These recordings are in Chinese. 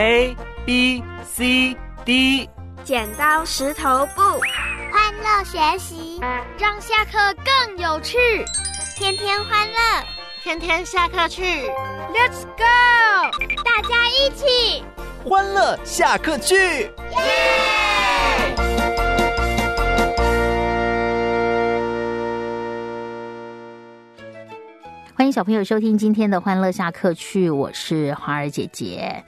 A B C D，剪刀石头布，欢乐学习，让下课更有趣。天天欢乐，天天下课去。Let's go，大家一起欢乐下课去。耶！欢迎小朋友收听今天的欢乐下课去，我是花儿姐姐。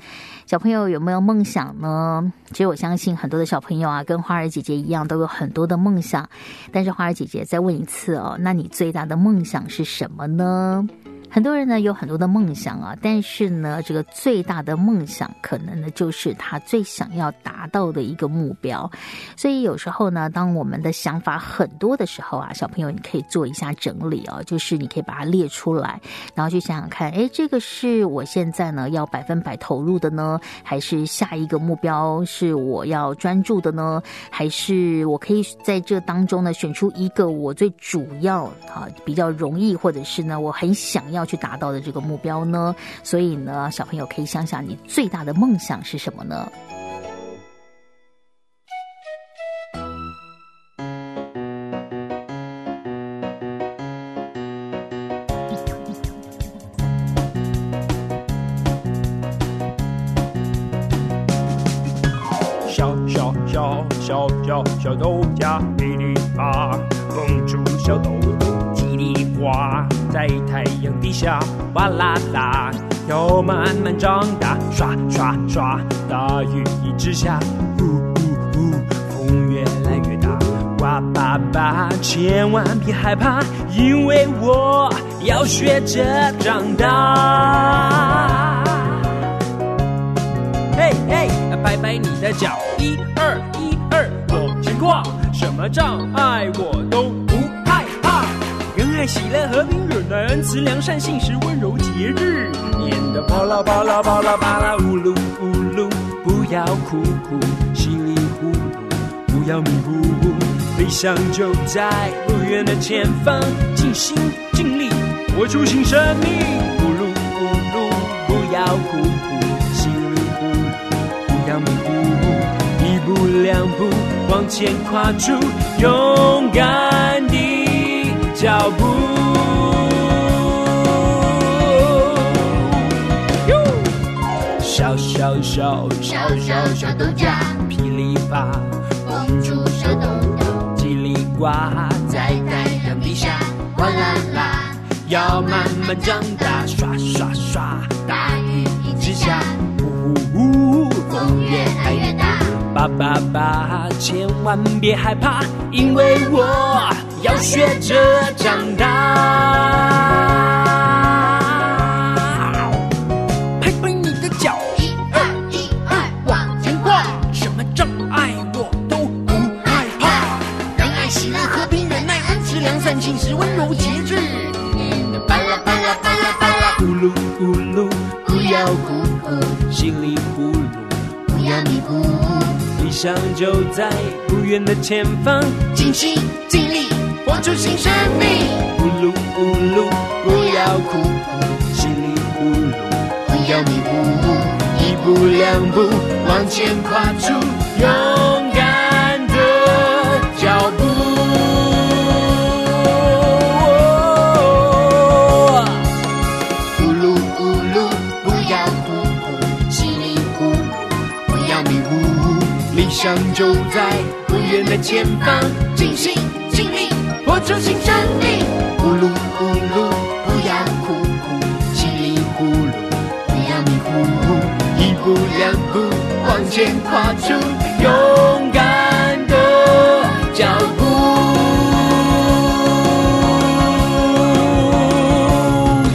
小朋友有没有梦想呢？其实我相信很多的小朋友啊，跟花儿姐姐一样，都有很多的梦想。但是花儿姐姐再问一次哦，那你最大的梦想是什么呢？很多人呢有很多的梦想啊，但是呢，这个最大的梦想可能呢就是他最想要达到的一个目标。所以有时候呢，当我们的想法很多的时候啊，小朋友你可以做一下整理哦，就是你可以把它列出来，然后去想想看，哎，这个是我现在呢要百分百投入的呢，还是下一个目标是我要专注的呢？还是我可以在这当中呢选出一个我最主要啊比较容易，或者是呢我很想要。要去达到的这个目标呢？所以呢，小朋友可以想想，你最大的梦想是什么呢？哇啦啦，要慢慢长大，刷刷刷，大雨一直下，呜呜呜，风越来越大，哇爸爸，千万别害怕，因为我要学着长大。嘿嘿，拍拍你的脚，一二一二，往前跨，什么障碍我都。喜乐和平，忍耐恩慈良善信实温柔节日，念的巴拉巴拉巴拉巴拉呜噜呜噜，不要哭哭，稀里糊涂，不要迷糊糊，理想就在不远的前方，尽心尽力活出新生命。呜噜呜噜，不要哭哭，稀里糊涂，不要迷糊糊，一步两步往前跨出，勇敢地。脚步，小小小小小小豆荚，噼里啪，蹦出小豆豆，叽里呱，在太阳底下，哗啦啦，要慢慢长大，刷刷刷，大雨一直下，呜呜呜，风越来越大，爸爸爸，千万别害怕，因为我。要学着长大，拍拍你的脚，一二一二，往前跨，什么障碍我都不害怕。让爱、喜乐、和平、忍耐、恩慈、良善、信实、温柔、节制。巴拉巴拉巴拉巴拉，咕噜咕噜，不要哭哭，稀里糊涂，不要迷糊糊，理想就在不远的前方，尽心尽出新生命，呜噜呜噜，不要哭哭，稀里糊涂，不要迷糊，一步两步往前跨出勇敢的脚步。呜噜呜噜，不要哭哭，稀里糊涂，不要迷糊，理想就在不远的前方，尽心尽力。我重新站立，呼噜呼噜，不要哭哭，稀里呼噜，不要迷糊糊，一步两步往前跨出勇敢的脚步。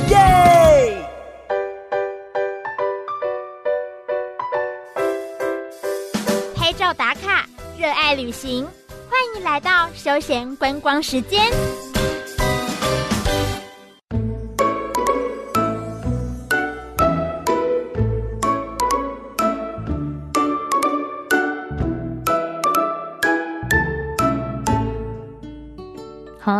耶！拍照打卡，热爱旅行。欢迎来到休闲观光时间。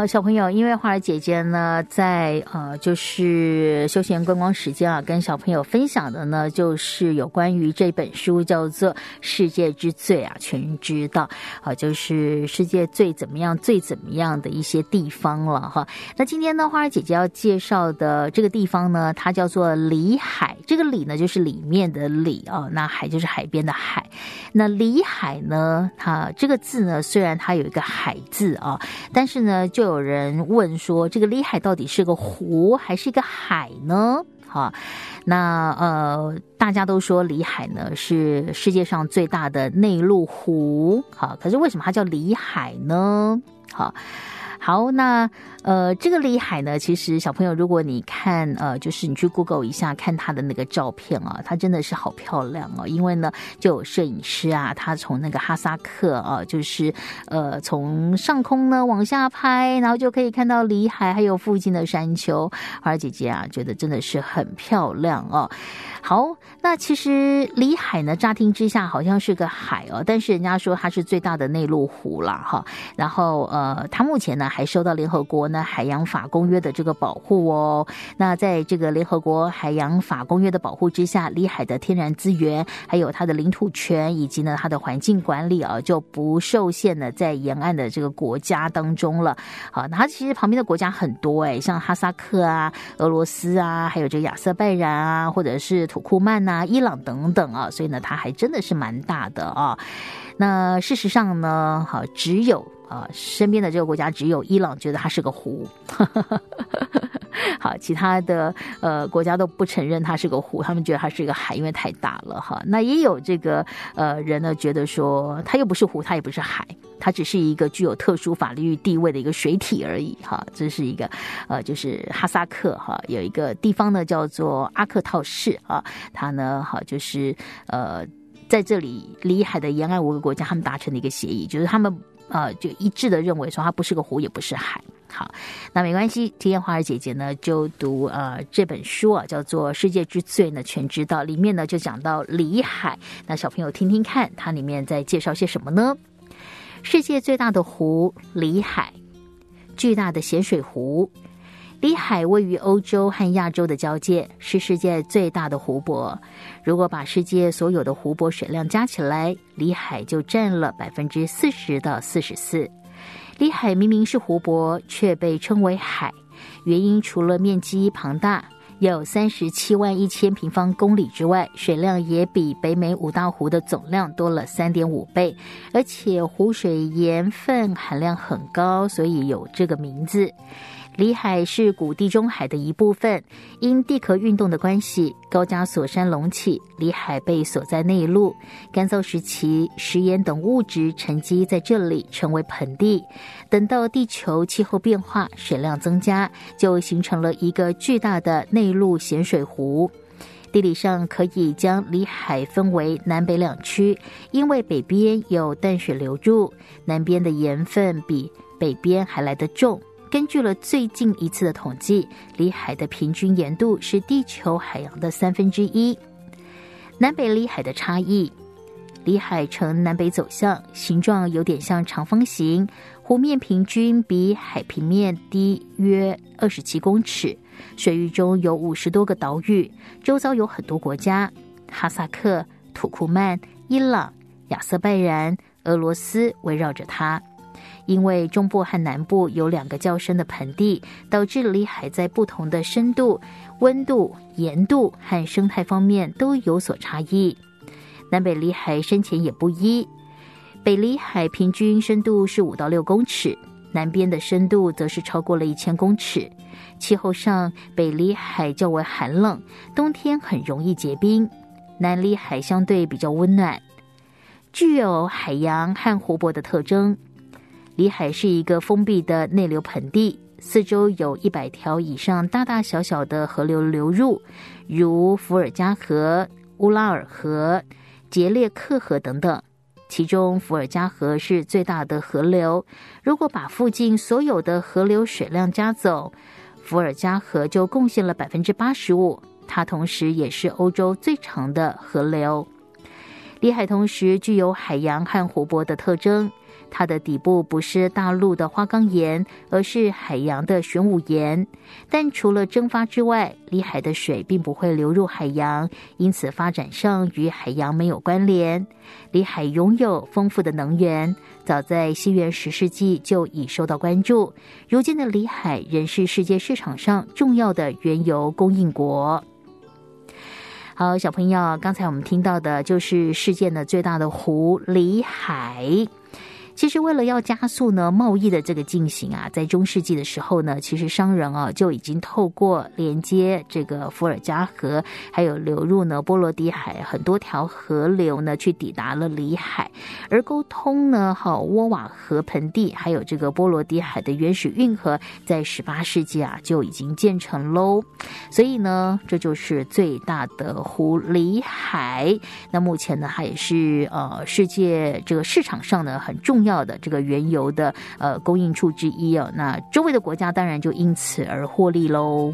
小朋友，因为花儿姐姐呢，在呃，就是休闲观光时间啊，跟小朋友分享的呢，就是有关于这本书叫做《世界之最》啊，全知道啊，就是世界最怎么样、最怎么样的一些地方了哈。那今天呢，花儿姐姐要介绍的这个地方呢，它叫做里海。这个里呢，就是里面的里啊，那海就是海边的海。那里海呢，它这个字呢，虽然它有一个海字啊，但是呢。就有有人问说，这个里海到底是个湖还是一个海呢？哈，那呃，大家都说里海呢是世界上最大的内陆湖，好，可是为什么它叫里海呢？好。好，那呃，这个里海呢，其实小朋友，如果你看呃，就是你去 Google 一下看它的那个照片啊，它真的是好漂亮哦。因为呢，就有摄影师啊，他从那个哈萨克啊，就是呃，从上空呢往下拍，然后就可以看到里海还有附近的山丘。花儿姐姐啊，觉得真的是很漂亮哦。好，那其实里海呢，乍听之下好像是个海哦，但是人家说它是最大的内陆湖了，哈。然后呃，它目前呢还受到联合国呢海洋法公约的这个保护哦。那在这个联合国海洋法公约的保护之下，里海的天然资源还有它的领土权以及呢它的环境管理啊，就不受限的在沿岸的这个国家当中了。好，那它其实旁边的国家很多哎，像哈萨克啊、俄罗斯啊，还有这个亚塞拜然啊，或者是。土库曼呐，伊朗等等啊，所以呢，它还真的是蛮大的啊。那事实上呢，好，只有啊身边的这个国家只有伊朗觉得它是个湖。好，其他的呃国家都不承认它是个湖，他们觉得它是一个海，因为太大了哈。那也有这个呃人呢，觉得说它又不是湖，它也不是海，它只是一个具有特殊法律地位的一个水体而已哈。这是一个呃，就是哈萨克哈有一个地方呢叫做阿克套市啊，它呢好就是呃在这里离海的沿岸五个国家他们达成的一个协议，就是他们呃就一致的认为说它不是个湖，也不是海。好，那没关系。今天花儿姐姐呢，就读呃这本书啊，叫做《世界之最》呢，全知道。里面呢就讲到里海，那小朋友听听看，它里面在介绍些什么呢？世界最大的湖里海，巨大的咸水湖。里海位于欧洲和亚洲的交界，是世界最大的湖泊。如果把世界所有的湖泊水量加起来，里海就占了百分之四十到四十四。里海明明是湖泊，却被称为海，原因除了面积庞大，有三十七万一千平方公里之外，水量也比北美五大湖的总量多了三点五倍，而且湖水盐分含量很高，所以有这个名字。里海是古地中海的一部分，因地壳运动的关系，高加索山隆起，里海被锁在内陆。干燥时期，食盐等物质沉积在这里，成为盆地。等到地球气候变化，水量增加，就形成了一个巨大的内陆咸水湖。地理上可以将里海分为南北两区，因为北边有淡水流入，南边的盐分比北边还来得重。根据了最近一次的统计，里海的平均盐度是地球海洋的三分之一。南北里海的差异，里海呈南北走向，形状有点像长方形，湖面平均比海平面低约二十七公尺，水域中有五十多个岛屿，周遭有很多国家，哈萨克、土库曼、伊朗、亚塞拜然、俄罗斯围绕着它。因为中部和南部有两个较深的盆地，导致里海在不同的深度、温度、盐度和生态方面都有所差异。南北里海深浅也不一，北里海平均深度是五到六公尺，南边的深度则是超过了一千公尺。气候上，北里海较为寒冷，冬天很容易结冰；南里海相对比较温暖，具有海洋和湖泊的特征。里海是一个封闭的内流盆地，四周有一百条以上大大小小的河流流入，如伏尔加河、乌拉尔河、杰列克河等等。其中，伏尔加河是最大的河流。如果把附近所有的河流水量加走，伏尔加河就贡献了百分之八十五。它同时也是欧洲最长的河流。里海同时具有海洋和湖泊的特征。它的底部不是大陆的花岗岩，而是海洋的玄武岩。但除了蒸发之外，里海的水并不会流入海洋，因此发展上与海洋没有关联。里海拥有丰富的能源，早在西元十世纪就已受到关注。如今的里海仍是世界市场上重要的原油供应国。好，小朋友，刚才我们听到的就是世界的最大的湖——里海。其实为了要加速呢贸易的这个进行啊，在中世纪的时候呢，其实商人啊就已经透过连接这个伏尔加河，还有流入呢波罗的海很多条河流呢，去抵达了里海，而沟通呢，哈沃瓦河盆地，还有这个波罗的海的原始运河，在十八世纪啊就已经建成喽。所以呢，这就是最大的湖里海。那目前呢，它也是呃世界这个市场上呢很重。要要的这个原油的呃供应处之一哦，那周围的国家当然就因此而获利喽。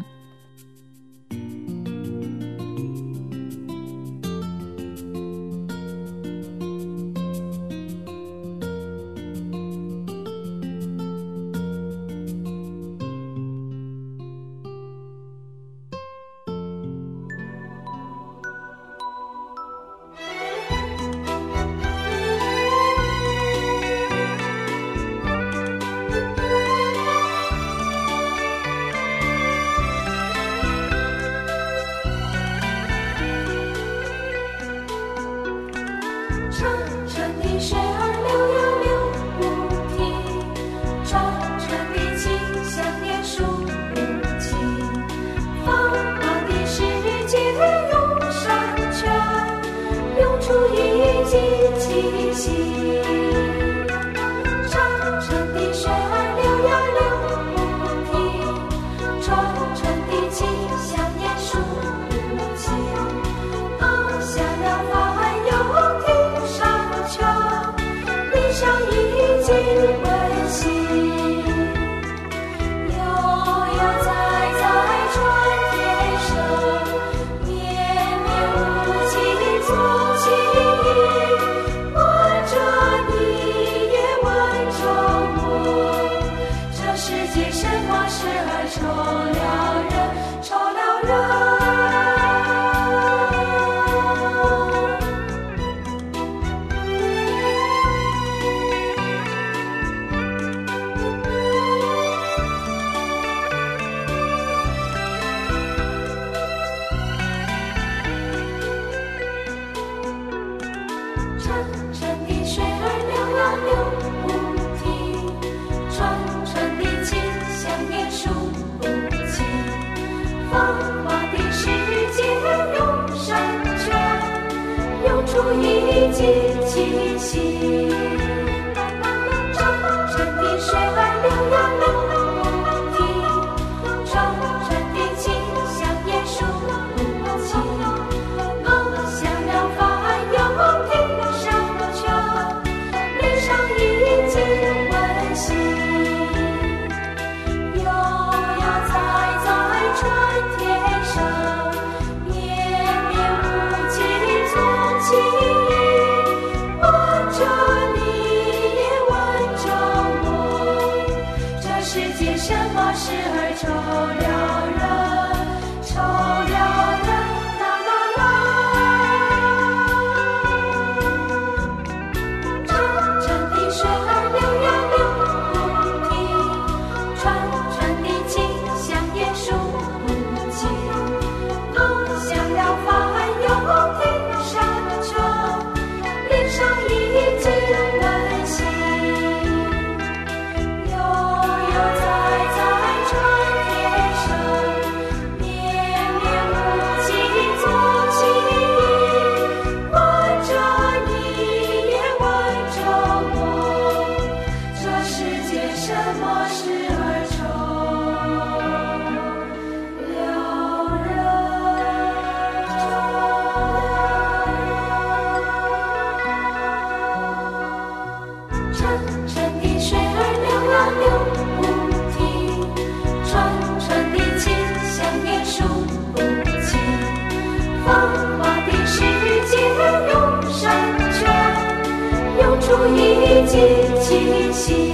心。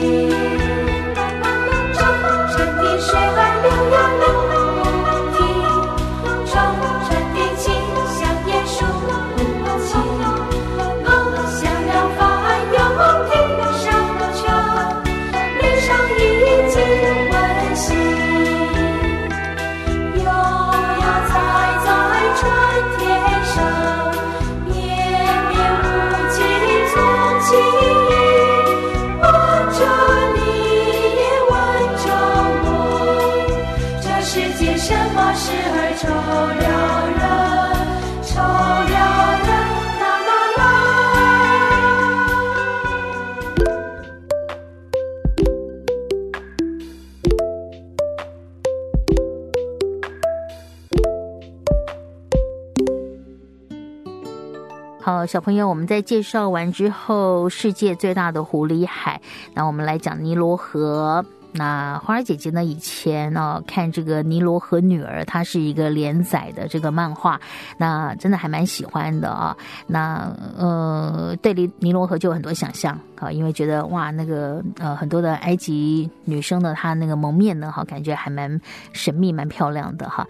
好，小朋友，我们在介绍完之后，世界最大的狐狸海，那我们来讲尼罗河。那花儿姐姐呢？以前呢看这个《尼罗河女儿》，它是一个连载的这个漫画，那真的还蛮喜欢的啊。那呃，对尼尼罗河就有很多想象啊，因为觉得哇，那个呃很多的埃及女生呢，她那个蒙面呢，哈，感觉还蛮神秘、蛮漂亮的哈。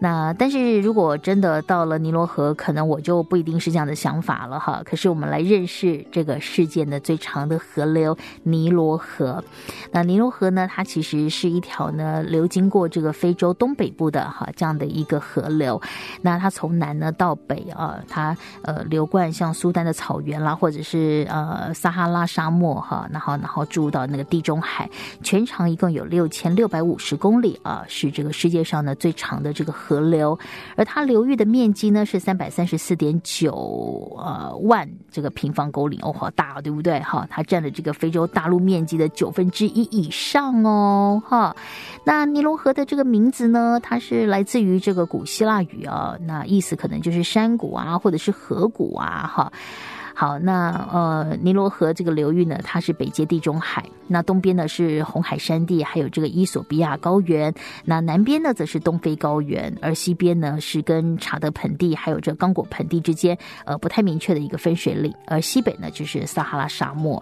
那但是如果真的到了尼罗河，可能我就不一定是这样的想法了哈。可是我们来认识这个世界的最长的河流尼罗河。那尼罗河呢，它其实是一条呢流经过这个非洲东北部的哈这样的一个河流。那它从南呢到北啊，它呃流贯像苏丹的草原啦，或者是呃撒哈拉沙漠哈，然后然后注入到那个地中海，全长一共有六千六百五十公里啊，是这个世界上呢最长的这个河。流，而它流域的面积呢是三百三十四点九呃万这个平方公里哦，好大，对不对？哈，它占了这个非洲大陆面积的九分之一以上哦，哈。那尼罗河的这个名字呢，它是来自于这个古希腊语啊，那意思可能就是山谷啊，或者是河谷啊，哈。好，那呃，尼罗河这个流域呢，它是北接地中海，那东边呢是红海山地，还有这个伊索比亚高原，那南边呢则是东非高原，而西边呢是跟查德盆地还有这刚果盆地之间，呃，不太明确的一个分水岭，而西北呢就是撒哈拉沙漠。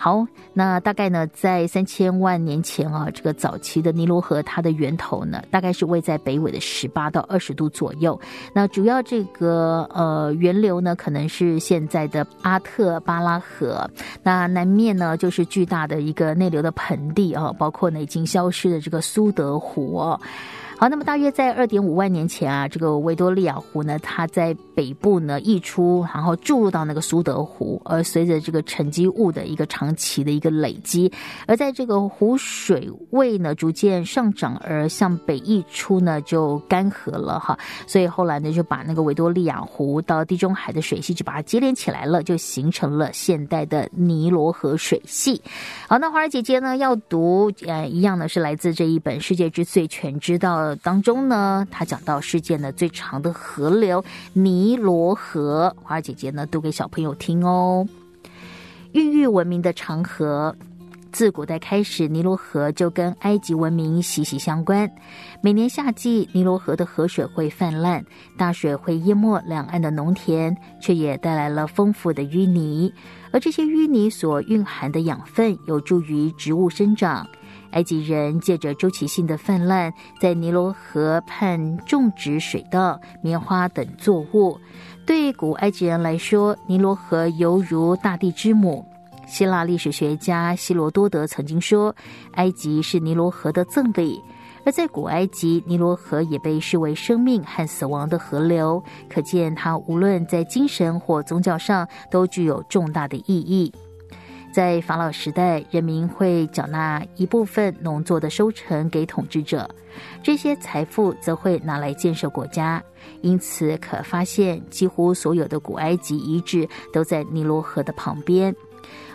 好，那大概呢，在三千万年前啊，这个早期的尼罗河，它的源头呢，大概是位在北纬的十八到二十度左右。那主要这个呃源流呢，可能是现在的阿特巴拉河。那南面呢，就是巨大的一个内流的盆地啊，包括呢已经消失的这个苏德湖。好，那么大约在二点五万年前啊，这个维多利亚湖呢，它在北部呢溢出，然后注入到那个苏德湖，而随着这个沉积物的一个长期的一个累积，而在这个湖水位呢逐渐上涨而向北溢出呢，就干涸了哈。所以后来呢就把那个维多利亚湖到地中海的水系就把它接连起来了，就形成了现代的尼罗河水系。好，那花儿姐姐呢要读呃一样呢是来自这一本《世界之最全知道》。当中呢，他讲到世界呢最长的河流尼罗河，花儿姐姐呢读给小朋友听哦。孕育文明的长河，自古代开始，尼罗河就跟埃及文明息息相关。每年夏季，尼罗河的河水会泛滥，大水会淹没两岸的农田，却也带来了丰富的淤泥，而这些淤泥所蕴含的养分，有助于植物生长。埃及人借着周期性的泛滥，在尼罗河畔种植水稻、棉花等作物。对古埃及人来说，尼罗河犹如大地之母。希腊历史学家希罗多德曾经说：“埃及是尼罗河的赠礼。”而在古埃及，尼罗河也被视为生命和死亡的河流，可见它无论在精神或宗教上都具有重大的意义。在法老时代，人民会缴纳一部分农作的收成给统治者，这些财富则会拿来建设国家。因此，可发现几乎所有的古埃及遗址都在尼罗河的旁边。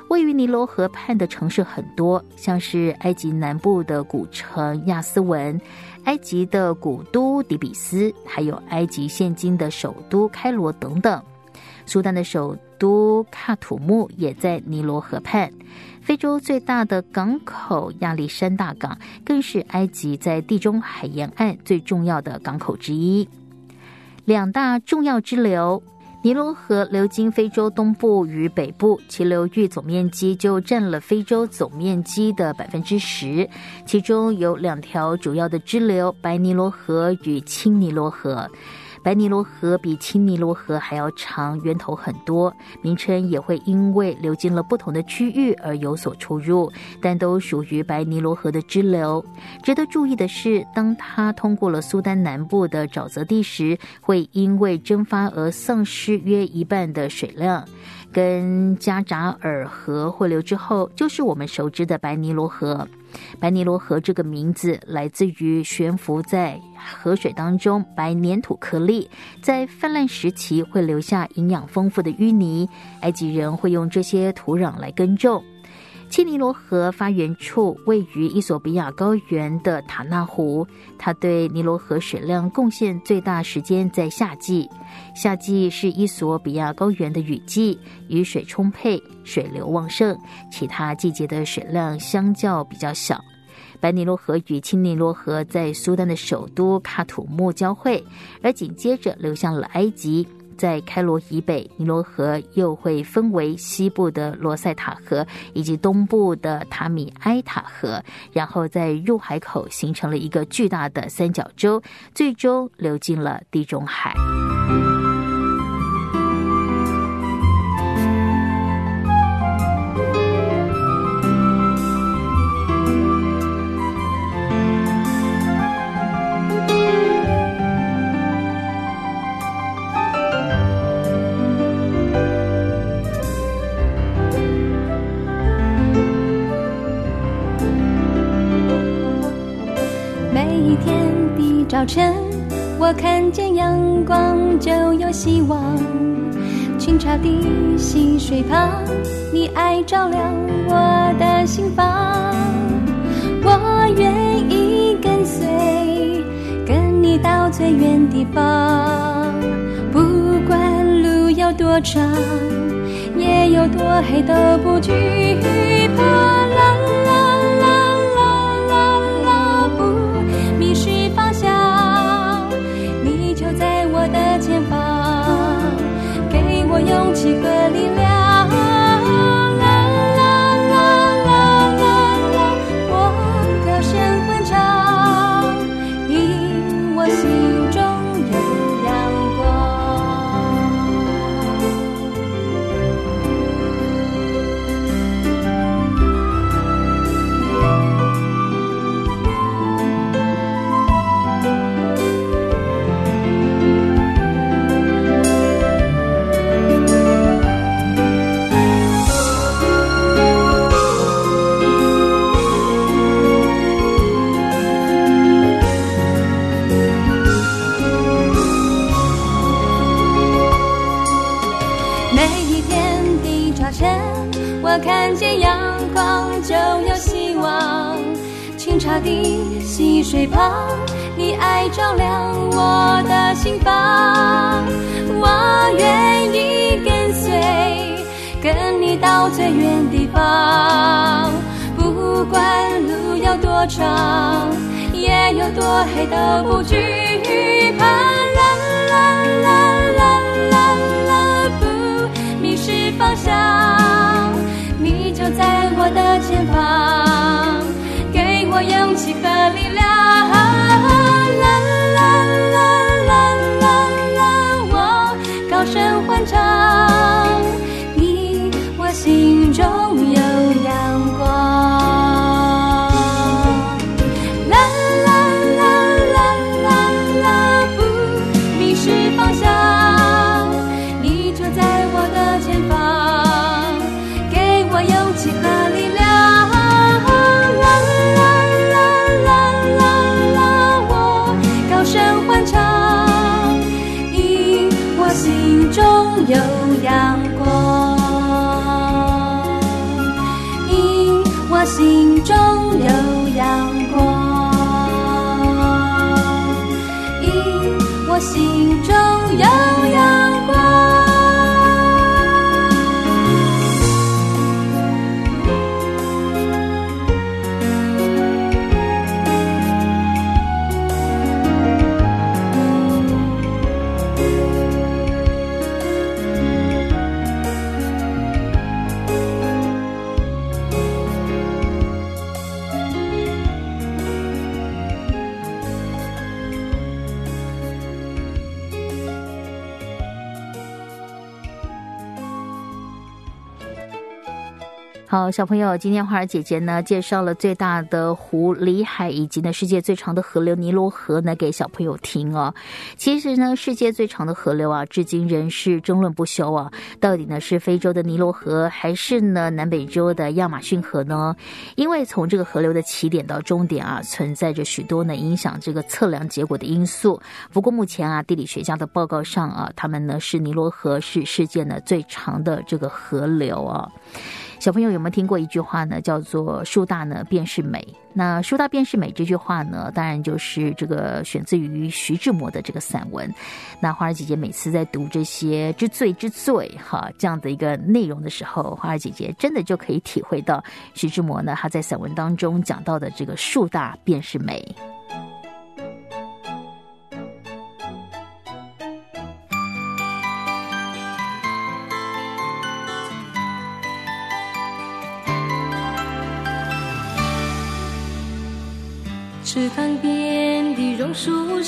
位于尼罗河畔的城市很多，像是埃及南部的古城亚斯文、埃及的古都底比斯，还有埃及现今的首都开罗等等。苏丹的首都喀土穆也在尼罗河畔，非洲最大的港口亚历山大港更是埃及在地中海沿岸最重要的港口之一。两大重要支流尼罗河流经非洲东部与北部，其流域总面积就占了非洲总面积的百分之十。其中有两条主要的支流：白尼罗河与青尼罗河。白尼罗河比青尼罗河还要长，源头很多，名称也会因为流经了不同的区域而有所出入，但都属于白尼罗河的支流。值得注意的是，当它通过了苏丹南部的沼泽地时，会因为蒸发而丧失约一半的水量。跟加扎尔河汇流之后，就是我们熟知的白尼罗河。白尼罗河这个名字来自于悬浮在河水当中白粘土颗粒，在泛滥时期会留下营养丰富的淤泥，埃及人会用这些土壤来耕种。切尼罗河发源处位于伊索比亚高原的塔纳湖，它对尼罗河水量贡献最大时间在夏季。夏季是伊索比亚高原的雨季，雨水充沛，水流旺盛。其他季节的水量相较比较小。白尼罗河与青尼罗河在苏丹的首都喀土穆交汇，而紧接着流向了埃及。在开罗以北，尼罗河又会分为西部的罗塞塔河以及东部的塔米埃塔河，然后在入海口形成了一个巨大的三角洲，最终流进了地中海。早晨，我看见阳光就有希望。清澈的溪水旁，你爱照亮我的心房。我愿意跟随，跟你到最远地方。不管路有多长，夜有多黑，都不惧怕。几个力量看见阳光就有希望。清茶的溪水旁，你爱照亮我的心房。我愿意跟随，跟你到最远地方。不管路有多长，夜有多黑，都不惧怕。啦啦啦啦啦啦，不迷失方向，就在我的前方。我勇气和力量，啦啦啦好，小朋友，今天花儿姐姐呢介绍了最大的湖里海，以及呢世界最长的河流尼罗河呢给小朋友听哦。其实呢，世界最长的河流啊，至今仍是争论不休啊。到底呢是非洲的尼罗河，还是呢南美洲的亚马逊河呢？因为从这个河流的起点到终点啊，存在着许多呢影响这个测量结果的因素。不过目前啊，地理学家的报告上啊，他们呢是尼罗河是世界呢最长的这个河流啊。小朋友有没有听过一句话呢？叫做“树大呢便是美”。那“树大便是美”这句话呢，当然就是这个选自于徐志摩的这个散文。那花儿姐姐每次在读这些“之最之最”哈这样的一个内容的时候，花儿姐姐真的就可以体会到徐志摩呢他在散文当中讲到的这个“树大便是美”。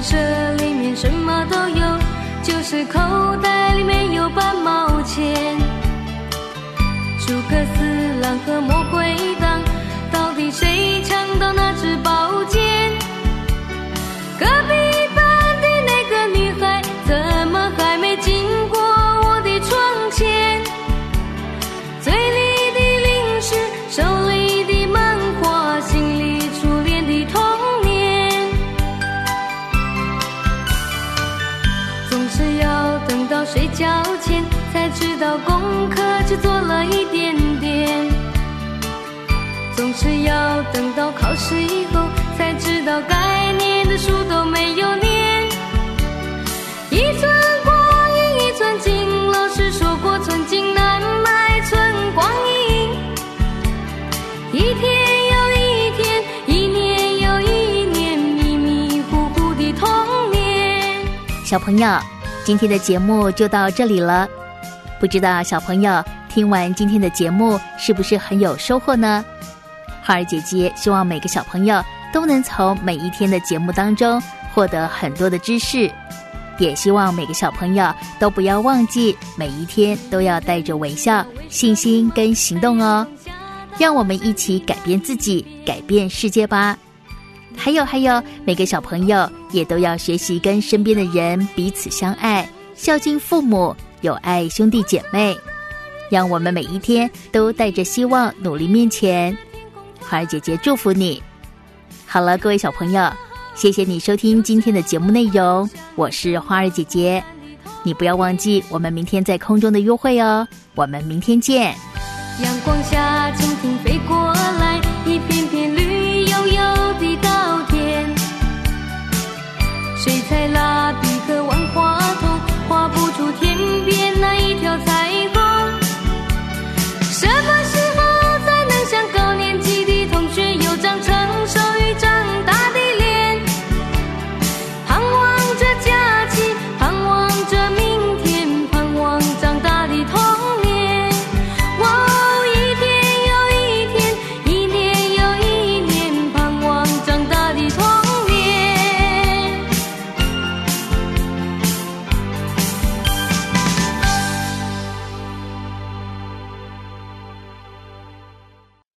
这里面什么都有，就是口袋里没有半毛钱。诸葛四郎和魔鬼要等到考试以后，才知道该念的书都没有念。一寸光阴一寸金，老师说过寸金难买寸光阴。一天又一天，一年又一年，迷迷糊糊的童年。小朋友，今天的节目就到这里了。不知道小朋友听完今天的节目是不是很有收获呢？花儿姐姐希望每个小朋友都能从每一天的节目当中获得很多的知识，也希望每个小朋友都不要忘记每一天都要带着微笑、信心跟行动哦。让我们一起改变自己，改变世界吧。还有还有，每个小朋友也都要学习跟身边的人彼此相爱，孝敬父母，友爱兄弟姐妹。让我们每一天都带着希望努力面前。花儿姐姐祝福你。好了，各位小朋友，谢谢你收听今天的节目内容，我是花儿姐姐。你不要忘记我们明天在空中的约会哦，我们明天见。阳光下，